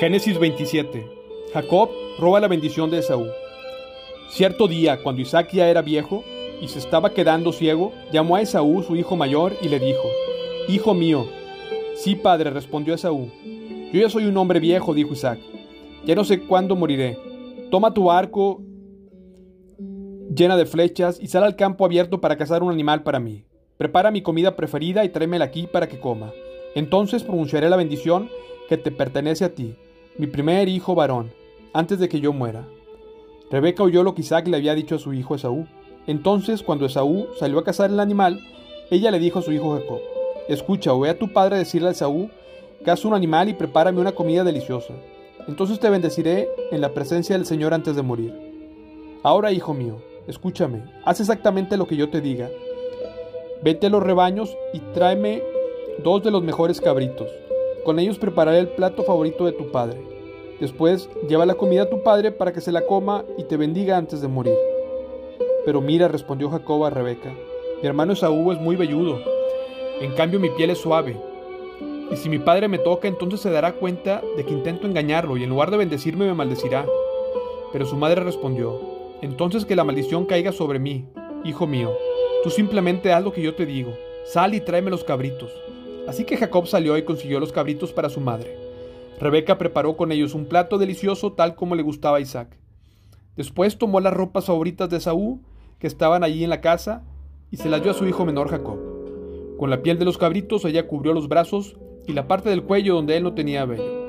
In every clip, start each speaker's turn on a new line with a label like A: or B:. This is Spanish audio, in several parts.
A: Génesis 27. Jacob roba la bendición de Esaú. Cierto día, cuando Isaac ya era viejo y se estaba quedando ciego, llamó a Esaú, su hijo mayor, y le dijo, Hijo mío. Sí, padre, respondió Esaú. Yo ya soy un hombre viejo, dijo Isaac. Ya no sé cuándo moriré. Toma tu arco llena de flechas y sal al campo abierto para cazar un animal para mí. Prepara mi comida preferida y tráemela aquí para que coma. Entonces pronunciaré la bendición que te pertenece a ti mi primer hijo varón, antes de que yo muera. Rebeca oyó lo que Isaac le había dicho a su hijo Esaú. Entonces, cuando Esaú salió a cazar el animal, ella le dijo a su hijo Jacob, Escucha, voy a tu padre decirle a Esaú, caza un animal y prepárame una comida deliciosa. Entonces te bendeciré en la presencia del Señor antes de morir. Ahora, hijo mío, escúchame, haz exactamente lo que yo te diga. Vete a los rebaños y tráeme dos de los mejores cabritos. Con ellos prepararé el plato favorito de tu padre. Después lleva la comida a tu padre para que se la coma y te bendiga antes de morir. Pero mira, respondió Jacob a Rebeca, mi hermano Esaú es muy velludo, en cambio mi piel es suave. Y si mi padre me toca, entonces se dará cuenta de que intento engañarlo y en lugar de bendecirme me maldecirá. Pero su madre respondió, entonces que la maldición caiga sobre mí, hijo mío. Tú simplemente haz lo que yo te digo, sal y tráeme los cabritos. Así que Jacob salió y consiguió los cabritos para su madre. Rebeca preparó con ellos un plato delicioso tal como le gustaba a Isaac. Después tomó las ropas favoritas de Saúl, que estaban allí en la casa, y se las dio a su hijo menor Jacob. Con la piel de los cabritos ella cubrió los brazos y la parte del cuello donde él no tenía vello.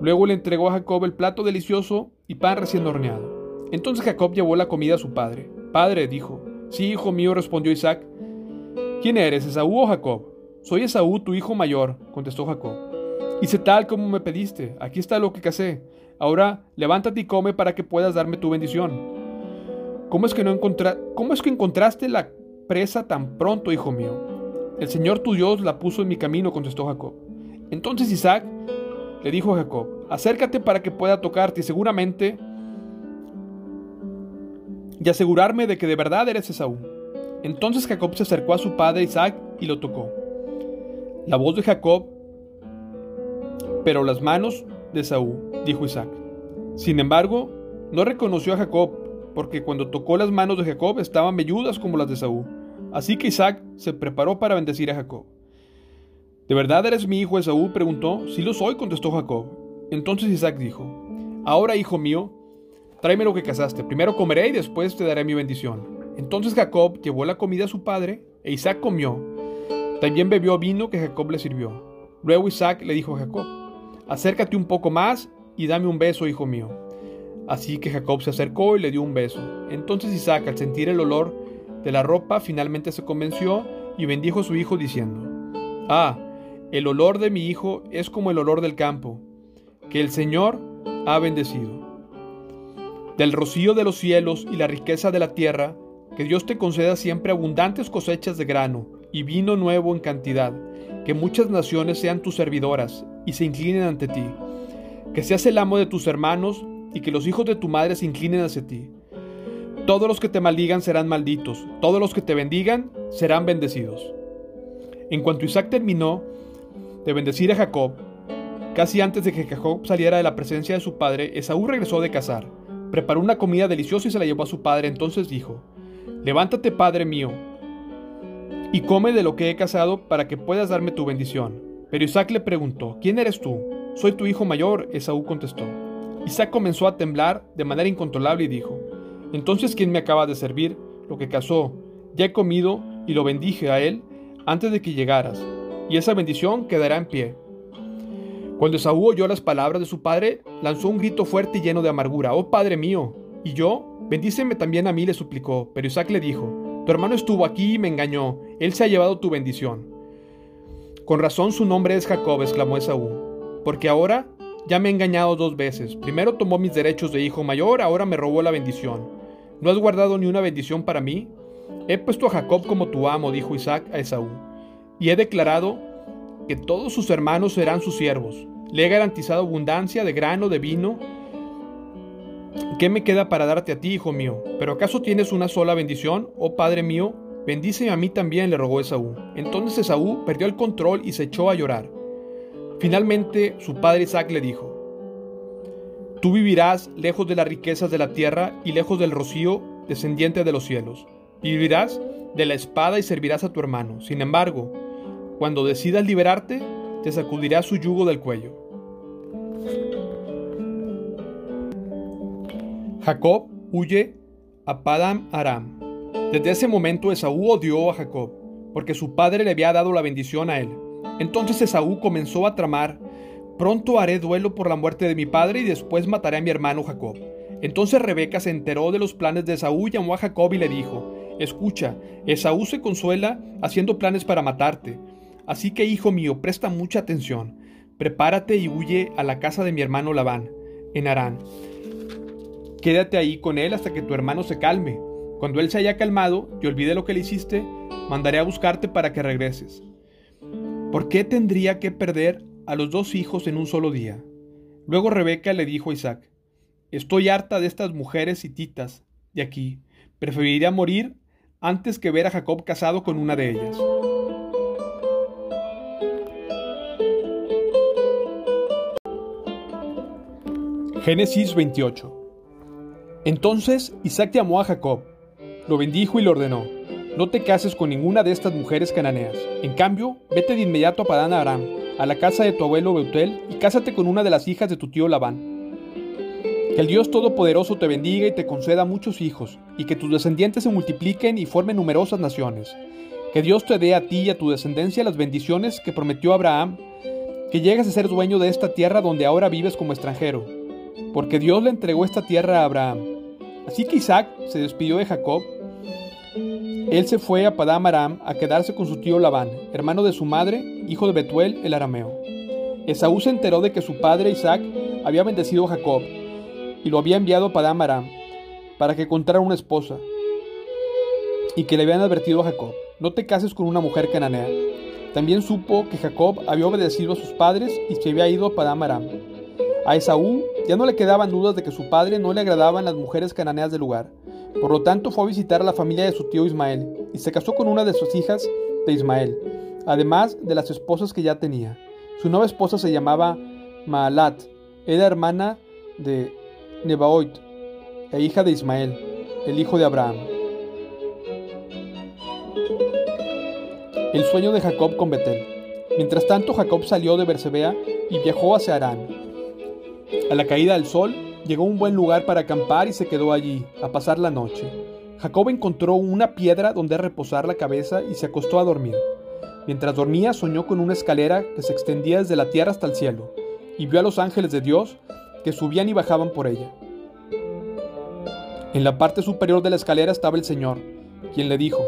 A: Luego le entregó a Jacob el plato delicioso y pan recién horneado. Entonces Jacob llevó la comida a su padre. Padre, dijo. Sí, hijo mío, respondió Isaac. ¿Quién eres, Esaú o Jacob? Soy Esaú, tu hijo mayor, contestó Jacob. Hice tal como me pediste, aquí está lo que casé. Ahora levántate y come para que puedas darme tu bendición. ¿Cómo es que, no ¿Cómo es que encontraste la presa tan pronto, hijo mío? El Señor tu Dios la puso en mi camino, contestó Jacob. Entonces Isaac le dijo a Jacob, acércate para que pueda tocarte y seguramente y asegurarme de que de verdad eres Esaú. Entonces Jacob se acercó a su padre Isaac y lo tocó la voz de Jacob, pero las manos de Saúl, dijo Isaac. Sin embargo, no reconoció a Jacob, porque cuando tocó las manos de Jacob estaban velludas como las de Saúl. Así que Isaac se preparó para bendecir a Jacob. ¿De verdad eres mi hijo Esaú? preguntó. Sí lo soy, contestó Jacob. Entonces Isaac dijo, Ahora, hijo mío, tráeme lo que cazaste. Primero comeré y después te daré mi bendición. Entonces Jacob llevó la comida a su padre, e Isaac comió. También bebió vino que Jacob le sirvió. Luego Isaac le dijo a Jacob, acércate un poco más y dame un beso, hijo mío. Así que Jacob se acercó y le dio un beso. Entonces Isaac, al sentir el olor de la ropa, finalmente se convenció y bendijo a su hijo diciendo, Ah, el olor de mi hijo es como el olor del campo, que el Señor ha bendecido. Del rocío de los cielos y la riqueza de la tierra, que Dios te conceda siempre abundantes cosechas de grano y vino nuevo en cantidad, que muchas naciones sean tus servidoras y se inclinen ante ti, que seas el amo de tus hermanos y que los hijos de tu madre se inclinen hacia ti. Todos los que te maldigan serán malditos, todos los que te bendigan serán bendecidos. En cuanto Isaac terminó de bendecir a Jacob, casi antes de que Jacob saliera de la presencia de su padre, Esaú regresó de cazar. Preparó una comida deliciosa y se la llevó a su padre. Entonces dijo, Levántate, padre mío, y come de lo que he cazado para que puedas darme tu bendición. Pero Isaac le preguntó, ¿quién eres tú? Soy tu hijo mayor, Esaú contestó. Isaac comenzó a temblar de manera incontrolable y dijo, entonces ¿quién me acaba de servir? Lo que cazó, ya he comido y lo bendije a él antes de que llegaras, y esa bendición quedará en pie. Cuando Esaú oyó las palabras de su padre, lanzó un grito fuerte y lleno de amargura, Oh Padre mío, ¿y yo? Bendíceme también a mí, le suplicó, pero Isaac le dijo, tu hermano estuvo aquí y me engañó. Él se ha llevado tu bendición. Con razón su nombre es Jacob, exclamó Esaú, porque ahora ya me ha engañado dos veces. Primero tomó mis derechos de hijo mayor, ahora me robó la bendición. ¿No has guardado ni una bendición para mí? He puesto a Jacob como tu amo, dijo Isaac a Esaú, y he declarado que todos sus hermanos serán sus siervos. Le he garantizado abundancia de grano, de vino. ¿Qué me queda para darte a ti, hijo mío? ¿Pero acaso tienes una sola bendición, oh Padre mío? Bendíceme a mí también, le rogó Esaú. Entonces Esaú perdió el control y se echó a llorar. Finalmente su padre Isaac le dijo, Tú vivirás lejos de las riquezas de la tierra y lejos del rocío descendiente de los cielos. Vivirás de la espada y servirás a tu hermano. Sin embargo, cuando decidas liberarte, te sacudirá su yugo del cuello. Jacob huye a Padam Aram. Desde ese momento Esaú odió a Jacob, porque su padre le había dado la bendición a él. Entonces Esaú comenzó a tramar, pronto haré duelo por la muerte de mi padre y después mataré a mi hermano Jacob. Entonces Rebeca se enteró de los planes de Esaú, llamó a Jacob y le dijo, Escucha, Esaú se consuela haciendo planes para matarte. Así que, hijo mío, presta mucha atención. Prepárate y huye a la casa de mi hermano Labán, en Harán. Quédate ahí con él hasta que tu hermano se calme. Cuando él se haya calmado y olvide lo que le hiciste, mandaré a buscarte para que regreses. ¿Por qué tendría que perder a los dos hijos en un solo día? Luego Rebeca le dijo a Isaac, Estoy harta de estas mujeres hititas de aquí. Preferiría morir antes que ver a Jacob casado con una de ellas. Génesis 28 Entonces Isaac llamó a Jacob, lo bendijo y le ordenó, no te cases con ninguna de estas mujeres cananeas. En cambio, vete de inmediato a Padán Aram, a la casa de tu abuelo Beutel, y cásate con una de las hijas de tu tío Labán. Que el Dios Todopoderoso te bendiga y te conceda muchos hijos, y que tus descendientes se multipliquen y formen numerosas naciones. Que Dios te dé a ti y a tu descendencia las bendiciones que prometió Abraham, que llegues a ser dueño de esta tierra donde ahora vives como extranjero, porque Dios le entregó esta tierra a Abraham. Así que Isaac se despidió de Jacob. Él se fue a Padam Aram a quedarse con su tío Labán, hermano de su madre, hijo de Betuel el arameo. Esaú se enteró de que su padre Isaac había bendecido a Jacob y lo había enviado a Padam para que encontrara una esposa y que le habían advertido a Jacob, no te cases con una mujer cananea. También supo que Jacob había obedecido a sus padres y se había ido a Padam A Esaú ya no le quedaban dudas de que su padre no le agradaban las mujeres cananeas del lugar. Por lo tanto fue a visitar a la familia de su tío Ismael y se casó con una de sus hijas de Ismael, además de las esposas que ya tenía. Su nueva esposa se llamaba Maalat, era hermana de Nebaoit, e hija de Ismael, el hijo de Abraham. El sueño de Jacob con Betel. Mientras tanto, Jacob salió de Bersebea y viajó hacia Arán. A la caída del sol, llegó un buen lugar para acampar y se quedó allí, a pasar la noche. Jacob encontró una piedra donde reposar la cabeza y se acostó a dormir. Mientras dormía, soñó con una escalera que se extendía desde la tierra hasta el cielo, y vio a los ángeles de Dios que subían y bajaban por ella. En la parte superior de la escalera estaba el Señor, quien le dijo,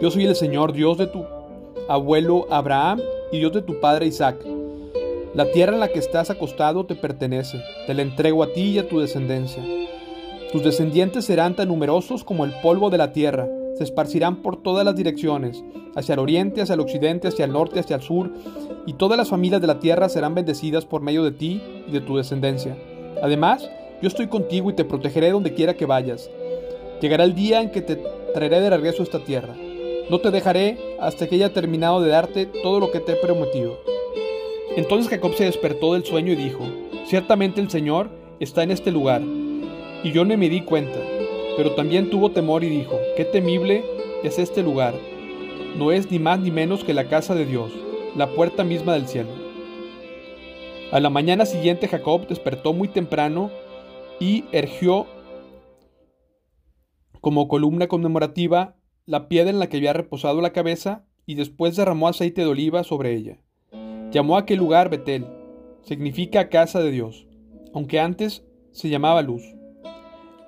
A: Yo soy el Señor, Dios de tu abuelo Abraham y Dios de tu padre Isaac. La tierra en la que estás acostado te pertenece, te la entrego a ti y a tu descendencia. Tus descendientes serán tan numerosos como el polvo de la tierra, se esparcirán por todas las direcciones, hacia el oriente, hacia el occidente, hacia el norte, hacia el sur, y todas las familias de la tierra serán bendecidas por medio de ti y de tu descendencia. Además, yo estoy contigo y te protegeré donde quiera que vayas. Llegará el día en que te traeré de regreso a esta tierra. No te dejaré hasta que haya terminado de darte todo lo que te he prometido. Entonces Jacob se despertó del sueño y dijo, Ciertamente el Señor está en este lugar. Y yo no me di cuenta, pero también tuvo temor y dijo, Qué temible es este lugar. No es ni más ni menos que la casa de Dios la puerta misma del cielo. A la mañana siguiente Jacob despertó muy temprano y ergió como columna conmemorativa la piedra en la que había reposado la cabeza y después derramó aceite de oliva sobre ella. Llamó a aquel lugar Betel, significa casa de Dios, aunque antes se llamaba luz.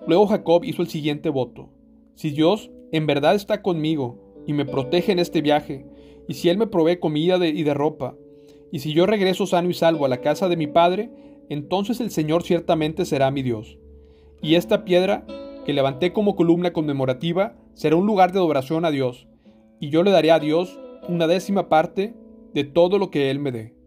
A: Luego Jacob hizo el siguiente voto. Si Dios en verdad está conmigo y me protege en este viaje, y si Él me provee comida y de ropa, y si yo regreso sano y salvo a la casa de mi Padre, entonces el Señor ciertamente será mi Dios. Y esta piedra, que levanté como columna conmemorativa, será un lugar de adoración a Dios, y yo le daré a Dios una décima parte de todo lo que Él me dé.